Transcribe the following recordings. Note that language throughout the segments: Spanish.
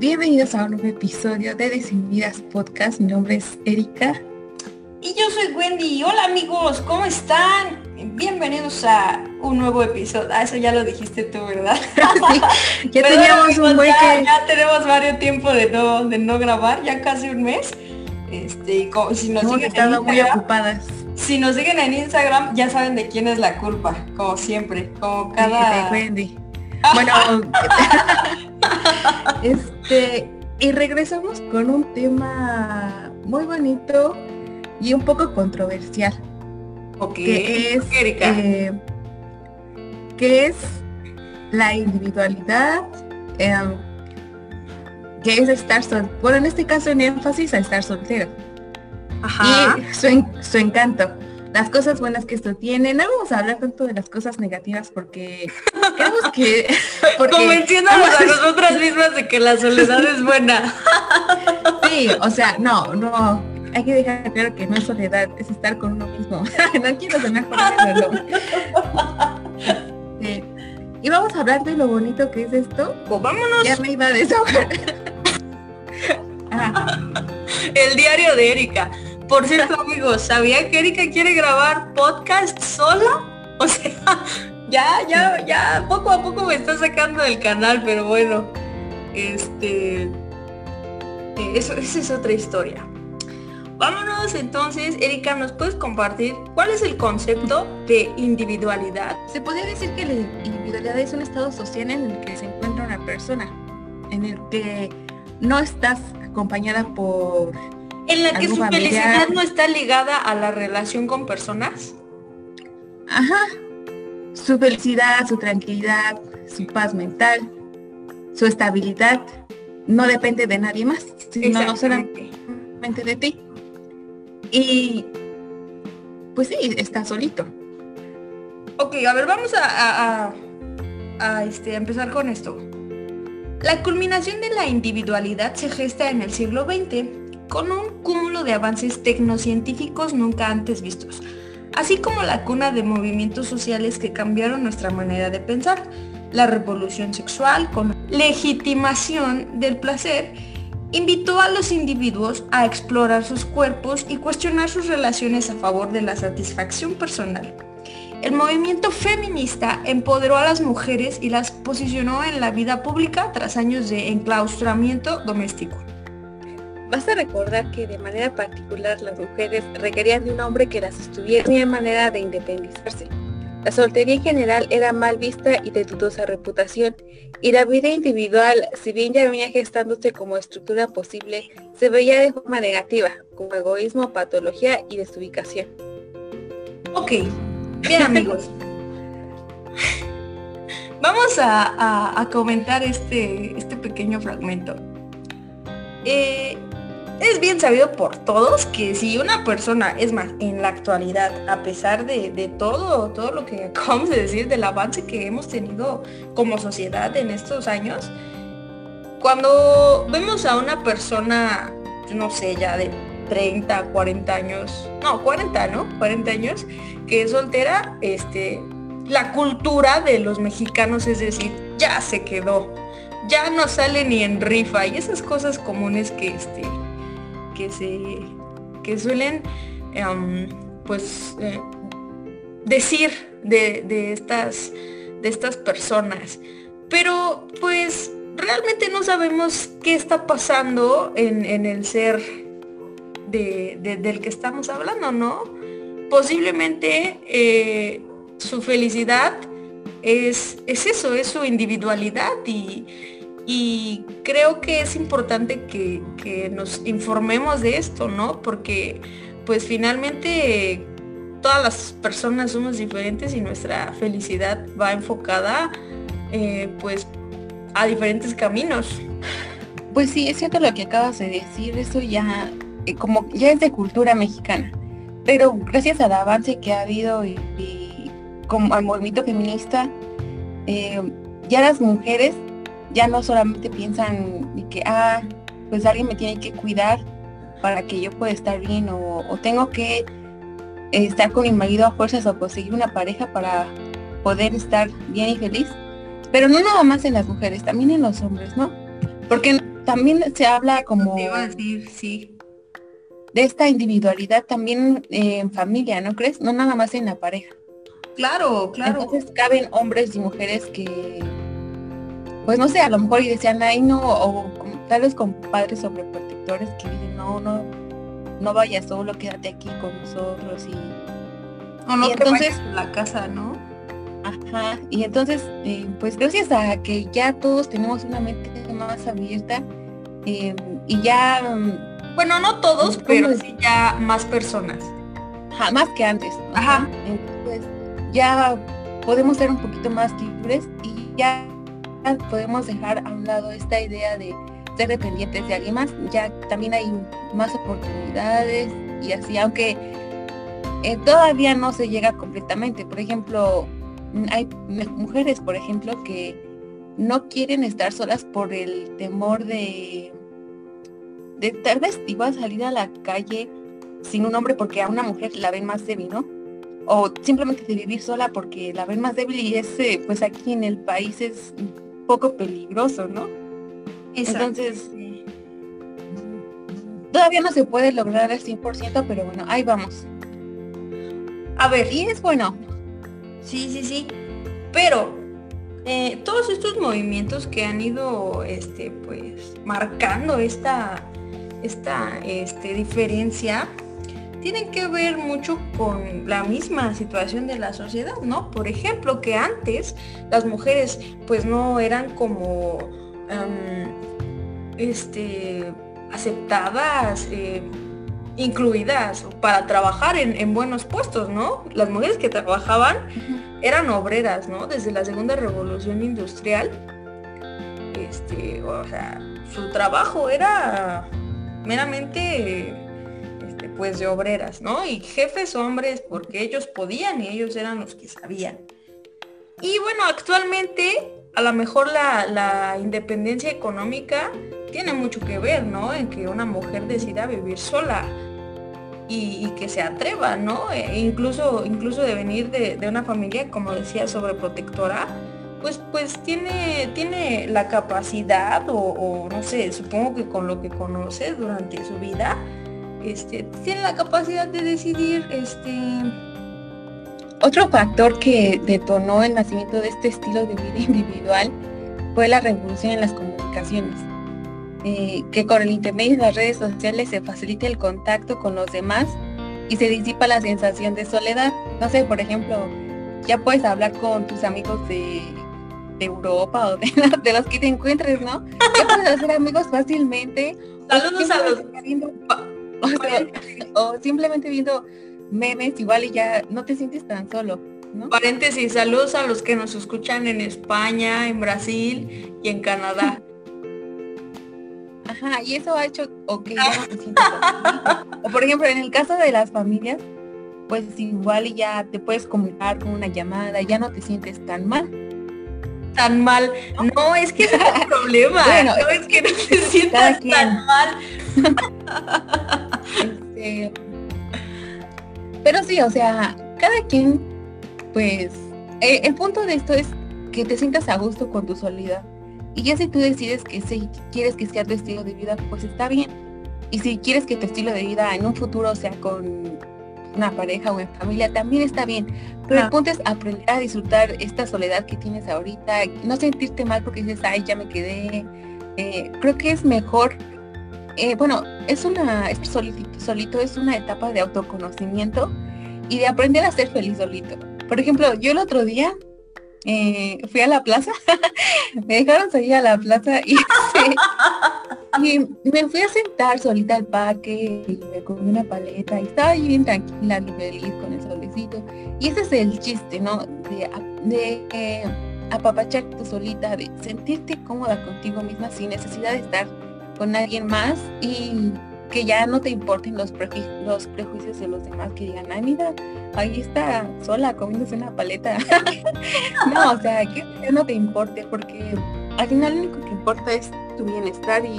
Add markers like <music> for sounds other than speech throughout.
Bienvenidos a un nuevo episodio de Desinvidas Podcast. Mi nombre es Erika. Y yo soy Wendy. Hola amigos, ¿cómo están? Bienvenidos a un nuevo episodio. Ah, eso ya lo dijiste tú, ¿verdad? <laughs> sí, ya teníamos un buen ya, tenemos varios tiempo de no, de no grabar, ya casi un mes. Este, como, si nos siguen estado muy ocupadas. Si nos siguen en Instagram, ya saben de quién es la culpa, como siempre, como cada. de Wendy. Bueno, <laughs> <laughs> este, y regresamos con un tema muy bonito y un poco controversial. Ok. Que es, eh, que es la individualidad, em, que es estar soltero. Bueno, en este caso en énfasis a estar soltero. Ajá. Y su, su encanto las cosas buenas que esto tiene. No vamos a hablar tanto de las cosas negativas porque que... <laughs> Porque, Convenciéndonos a nosotras <laughs> mismas de que la soledad es buena. <laughs> Sí, o sea, no, no. Hay que dejar claro que no es soledad, es estar con uno mismo. no quiero sonar por sí. Y vamos a hablar de lo bonito que es esto. Pues vámonos. Ya me iba a desahogar. El diario de Erika. Por cierto, amigos, ¿sabía que Erika quiere grabar podcast sola? O sea, <laughs> ya, ya, ya, poco a poco me está sacando del canal, pero bueno, este, eh, eso, esa es otra historia. Vámonos entonces, Erika, ¿nos puedes compartir cuál es el concepto de individualidad? Se podría decir que la individualidad es un estado social en el que se encuentra una persona, en el que no estás acompañada por en la que su felicidad no está ligada a la relación con personas. Ajá. Su felicidad, su tranquilidad, su paz mental, su estabilidad no depende de nadie más, sino no solamente de ti. Y pues sí, está solito. Ok, a ver, vamos a, a, este, a empezar con esto. La culminación de la individualidad se gesta en el siglo XX con un cúmulo de avances tecnocientíficos nunca antes vistos, así como la cuna de movimientos sociales que cambiaron nuestra manera de pensar, la revolución sexual con legitimación del placer, invitó a los individuos a explorar sus cuerpos y cuestionar sus relaciones a favor de la satisfacción personal. El movimiento feminista empoderó a las mujeres y las posicionó en la vida pública tras años de enclaustramiento doméstico. Basta recordar que de manera particular las mujeres requerían de un hombre que las estuviera de manera de independizarse. La soltería en general era mal vista y de dudosa reputación, y la vida individual, si bien ya venía gestándose como estructura posible, se veía de forma negativa, como egoísmo, patología y desubicación. Ok, bien amigos. Vamos a, comentar este, este pequeño fragmento. Eh, es bien sabido por todos que si una persona, es más, en la actualidad, a pesar de, todo, todo lo que <laughs> acabamos de decir, del avance que hemos tenido como sociedad en estos años, cuando vemos a una persona, no sé, ya de 30, 40 años, no, 40, ¿no? 40 años, que es soltera, este, la cultura de los mexicanos es decir, ya se quedó, ya no sale ni en rifa y esas cosas comunes que este que se que suelen em, pues eh, decir de, estas de estas personas. Pero pues realmente no sabemos qué está pasando en, el ser del que estamos hablando no posiblemente eh, su felicidad es, es eso es su individualidad y y creo que es importante que, nos informemos de esto, ¿no? Porque pues finalmente todas las personas somos diferentes y nuestra felicidad va enfocada eh, pues a diferentes caminos. Pues sí, es cierto lo que acabas de decir, eso ya eh, como ya es de cultura mexicana, pero gracias al avance que ha habido y, como al movimiento feminista, eh, ya las mujeres ya no solamente piensan que, ah, pues alguien me tiene que cuidar para que yo pueda estar bien o, tengo que estar con mi marido a fuerzas o conseguir una pareja para poder estar bien y feliz. Pero no nada más en las mujeres, también en los hombres, ¿no? Porque también se habla como... Te iba a decir, sí. De esta individualidad también en familia, ¿no crees? No nada más en la pareja. Claro, claro. Entonces caben hombres y mujeres que, pues no sé, a lo mejor y decían, ay no, o tal vez con padres sobreprotectores que dicen, no, no, no vayas solo, quédate aquí con nosotros y... O no y entonces, la casa, ¿no? Ajá, y entonces, eh, pues gracias a que ya todos tenemos una mente más abierta eh, y ya... Mm, bueno, no todos, pero sí ya más personas. Ajá, más que antes. Ajá. Entonces, ya podemos ser un poquito más libres y ya podemos dejar a un lado esta idea de ser dependientes de alguien más. Ya también hay más oportunidades y así, aunque eh, todavía no se llega completamente. Por ejemplo, hay mujeres, por ejemplo, que no quieren estar solas por el temor de, de tal vez a salir a la calle sin un hombre porque a una mujer la ven más débil, ¿no? O simplemente de vivir sola porque la ven más débil y ese, pues aquí en el país es poco peligroso, ¿no? Entonces, todavía no se puede lograr al 100%, pero bueno, ahí vamos. A ver, y es bueno. Sí, sí, sí. Pero eh, todos estos movimientos que han ido este, pues, marcando esta, esta este, diferencia tienen que ver mucho con la misma situación de la sociedad, ¿no? Por ejemplo, que antes las mujeres pues no eran como este, aceptadas, eh, incluidas para trabajar en, buenos puestos, ¿no? Las mujeres que trabajaban eran obreras, ¿no? Desde la segunda revolución industrial, este, o sea, su trabajo era meramente pues de obreras, ¿no? Y jefes hombres porque ellos podían y ellos eran los que sabían. Y bueno, actualmente a lo mejor la, independencia económica tiene mucho que ver, ¿no? En que una mujer decida vivir sola y, que se atreva, ¿no? E incluso, incluso de venir de, una familia, como decía, sobreprotectora, pues, pues tiene, tiene la capacidad o, no sé, supongo que con lo que conoce durante su vida, este, tiene la capacidad de decidir, este, otro factor que detonó el nacimiento de este estilo de vida <laughs> individual fue la revolución en las comunicaciones. Eh, que con el internet y las redes sociales se facilita el contacto con los demás y se disipa la sensación de soledad. No sé, por ejemplo, ya puedes hablar con tus amigos de, Europa o de, los que te encuentres, ¿no? Ya puedes hacer amigos fácilmente. Saludos a los... <laughs> o simplemente viendo memes igual y ya no te sientes tan solo. ¿no? Paréntesis, saludos a los que nos escuchan en España, en Brasil y en Canadá. <laughs> Ajá, y eso ha hecho o que ya no te sientes <laughs> O por ejemplo, en el caso de las familias, pues igual y ya te puedes comunicar con una llamada, ya no te sientes tan mal. Tan mal. No, es que es un problema. Bueno, no es que no te sientas tan mal. Este, pero sí, o sea, cada quien, pues, eh, el punto de esto es que te sientas a gusto con tu soledad. Y ya si tú decides que si quieres que sea tu estilo de vida, pues está bien. Y si quieres que tu estilo de vida en un futuro sea con una pareja o en familia, también está bien. Pero el punto es aprender a disfrutar esta soledad que tienes ahorita, no sentirte mal porque dices, ay, ya me quedé. Eh, creo que es mejor eh, bueno, es una, es solito, es una etapa de autoconocimiento y de aprender a ser feliz solito. Por ejemplo, yo el otro día eh, fui a la plaza, <laughs> me dejaron salir a la plaza <laughs> y, me fui a sentar solita al parque y me comí una paleta y estaba ahí bien tranquila, bien feliz con el solecito. Y ese es el chiste, ¿no? De, de eh, apapacharte solita, de sentirte cómoda contigo misma sin necesidad de estar con alguien más y que ya no te importen los, los prejuicios de los demás que digan, ay mira, ahí está sola comiéndose una paleta. <laughs> no, o sea, que no te importe porque al final lo único que importa es tu bienestar y,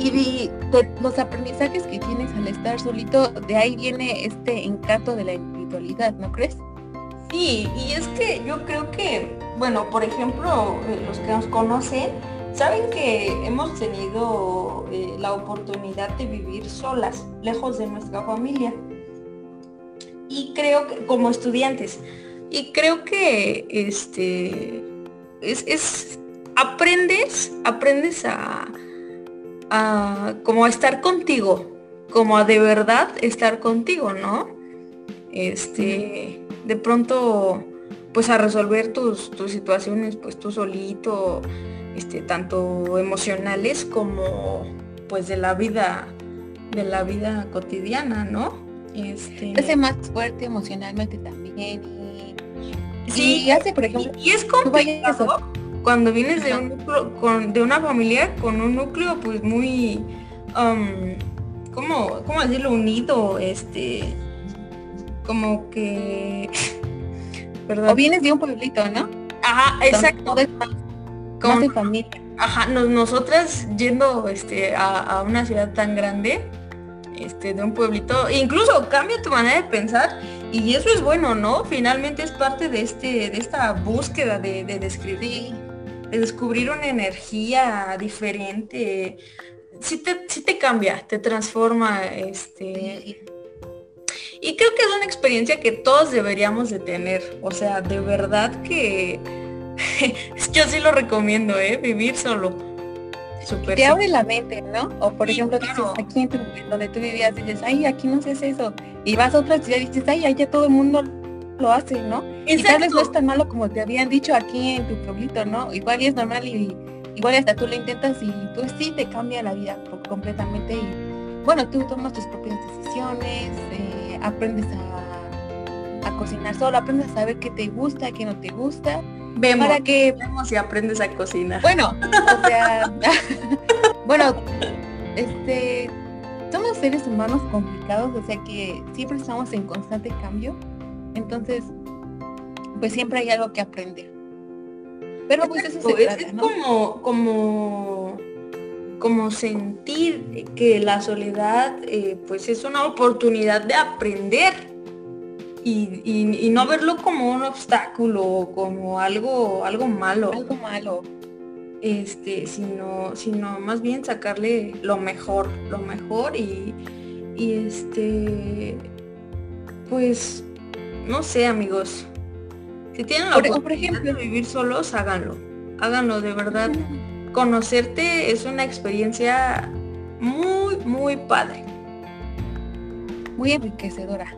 y los aprendizajes que tienes al estar solito, de ahí viene este encanto de la individualidad, ¿no crees? Sí, y es que yo creo que, bueno, por ejemplo, eh, los que nos conocen, Saben que hemos tenido eh, la oportunidad de vivir solas, lejos de nuestra familia. Y creo que, como estudiantes, y creo que este es, aprendes, aprendes a, a como a estar contigo, como a de verdad estar contigo, ¿no? Este, de pronto, pues a resolver tus, tus situaciones, pues tú solito, este, tanto emocionales como pues de la vida, de la vida cotidiana, ¿no? Este... Hace más fuerte emocionalmente también. Y, sí, hace, por ejemplo, y es complicado cuando vienes de un núcleo, con, de una familia con un núcleo pues muy um, ¿cómo, ¿cómo decirlo? unido, este como que <laughs> perdón. O vienes de un pueblito, ¿no? Ajá, exacto. Con, de familia. Ajá, nosotras yendo este a, una ciudad tan grande, este, de un pueblito, incluso cambia tu manera de pensar y eso es bueno, ¿no? Finalmente es parte de este, de esta búsqueda de, de describir descubrir una energía diferente, sí te, te cambia, te transforma, este... Y creo que es una experiencia que todos deberíamos de tener. O sea, de verdad que <laughs> yo sí lo recomiendo, ¿eh? Vivir solo. Super te abre la mente, ¿no? O por ejemplo, dices, aquí en donde tú vivías, dices, ay, aquí no sé eso. Y vas a otra ciudad y dices, ay, allá todo el mundo lo hace, ¿no? Y tal vez no es tan malo como te habían dicho aquí en tu pueblito, ¿no? Igual es normal y igual hasta tú lo intentas y pues sí te cambia la vida completamente y bueno, tú tomas tus propias decisiones, eh, aprendes a, a, cocinar solo, aprendes a saber qué te gusta, qué no te gusta. Vemos, para que vemos si aprendes a cocinar. Bueno, o sea, <laughs> bueno, este somos seres humanos complicados, o sea que siempre estamos en constante cambio entonces, pues siempre hay algo que aprender. Pero pues eso se trata, es como, como, como sentir que la soledad eh, pues es una oportunidad de aprender y, no verlo como un obstáculo, como algo, algo malo. Algo malo. Este, sino, sino más bien sacarle lo mejor, lo mejor y, y este pues no sé, amigos. Si tienen la oportunidad por ejemplo, de vivir solos, háganlo. Háganlo, de verdad. Conocerte es una experiencia muy, muy padre. Muy enriquecedora.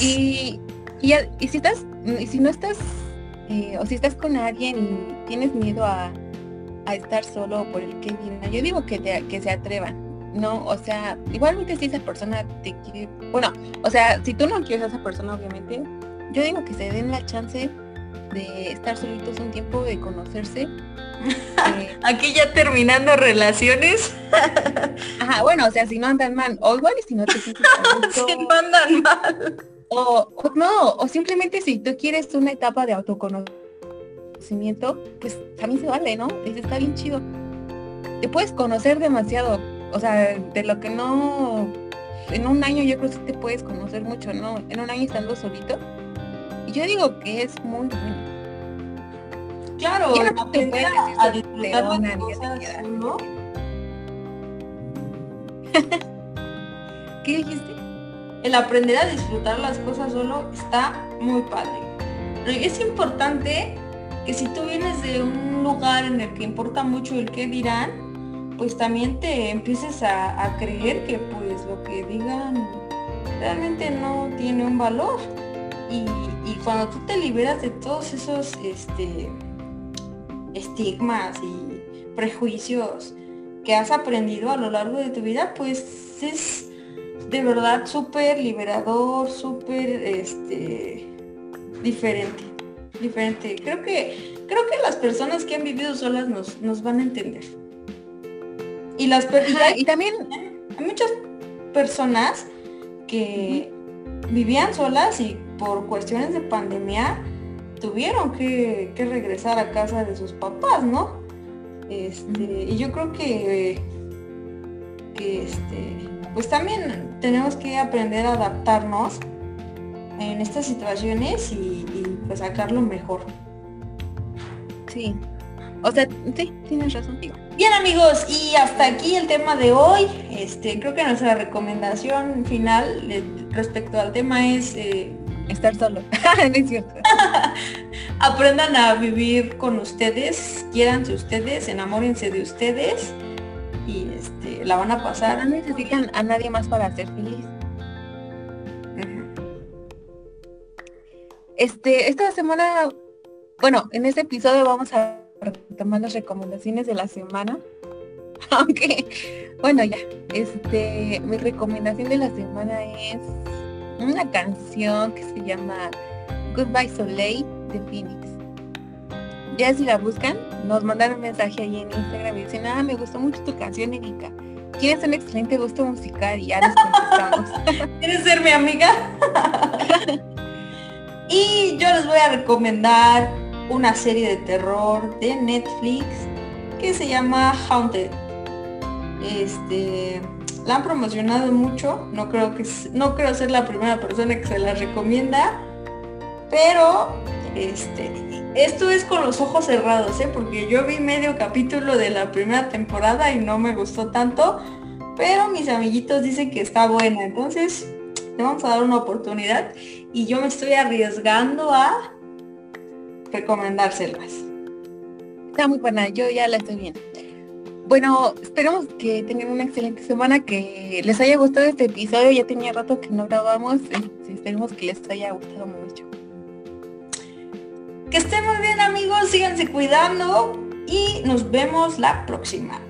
Y, y, si estás, y si no estás, eh, o si estás con alguien y tienes miedo a, a estar solo por el que viene, yo digo que, que se atrevan no, o sea, igualmente si esa persona te quiere, bueno, o sea, si tú no quieres a esa persona, obviamente, yo digo que se den la chance de estar solitos un tiempo, de conocerse. <laughs> Eh, Aquí ya terminando relaciones. <laughs> Ajá, bueno, o sea, si no andan mal, o igual y si no te <laughs> sientes Si no andan mal. O, o, no, o simplemente si tú quieres una etapa de autoconocimiento, pues también se vale, ¿no? Está bien chido. Te puedes conocer demasiado, o sea, de lo que no, en un año yo creo que te puedes conocer mucho, ¿no? En un año estando solito. Yo digo que es muy bueno. Claro, no te puedes a, a disfrutar de cosas, ¿no? <laughs> ¿Qué dijiste? El aprender a disfrutar las cosas solo está muy padre. Pero es importante que si tú vienes de un lugar en el que importa mucho el qué dirán, pues también te empieces a, creer que pues lo que digan realmente no tiene un valor. Y, cuando tú te liberas de todos esos este, estigmas y prejuicios que has aprendido a lo largo de tu vida, pues es de verdad súper liberador, súper este, diferente. Diferente. Creo que, creo que las personas que han vivido solas nos, nos van a entender. Y las y también hay muchas personas que vivían solas y por cuestiones de pandemia tuvieron que, regresar a casa de sus papás, ¿no? Este, y yo creo que, que este, pues también tenemos que aprender a adaptarnos en estas situaciones y, y pues sacarlo mejor. Sí, O sea, sí, tienes razón. Bien amigos, y hasta aquí el tema de hoy. Este, creo que nuestra recomendación final respecto al tema es eh, estar solo. <laughs> es cierto. <laughs> Aprendan a vivir con ustedes, quiéranse ustedes, enamórense de ustedes y este, la van a pasar. No necesitan a nadie más para ser feliz. Este, esta semana, bueno, en este episodio vamos a retomar las recomendaciones de la semana. <laughs> Aunque, bueno, ya, este, mi recomendación de la semana es una canción que se llama Goodbye Soleil de Phoenix. Ya si la buscan, nos mandaron un mensaje ahí en Instagram y dicen, ah, me gustó mucho tu canción, Erika. Tienes un excelente gusto musical y ya nos contestamos. <laughs> <laughs> ¿Quieres ser mi amiga? <laughs> y yo les voy a recomendar una serie de terror de Netflix que se llama Haunted. Este, la han promocionado mucho, no creo que no creo ser la primera persona que se la recomienda, pero este esto es con los ojos cerrados, ¿eh? porque yo vi medio capítulo de la primera temporada y no me gustó tanto, pero mis amiguitos dicen que está buena, entonces le vamos a dar una oportunidad y yo me estoy arriesgando a recomendárselas. Está muy buena, yo ya la estoy viendo. Bueno, esperamos que tengan una excelente semana, que les haya gustado este episodio. Ya tenía rato que no grabamos. Esperemos que les haya gustado mucho. Que estén muy bien amigos, síganse cuidando y nos vemos la próxima.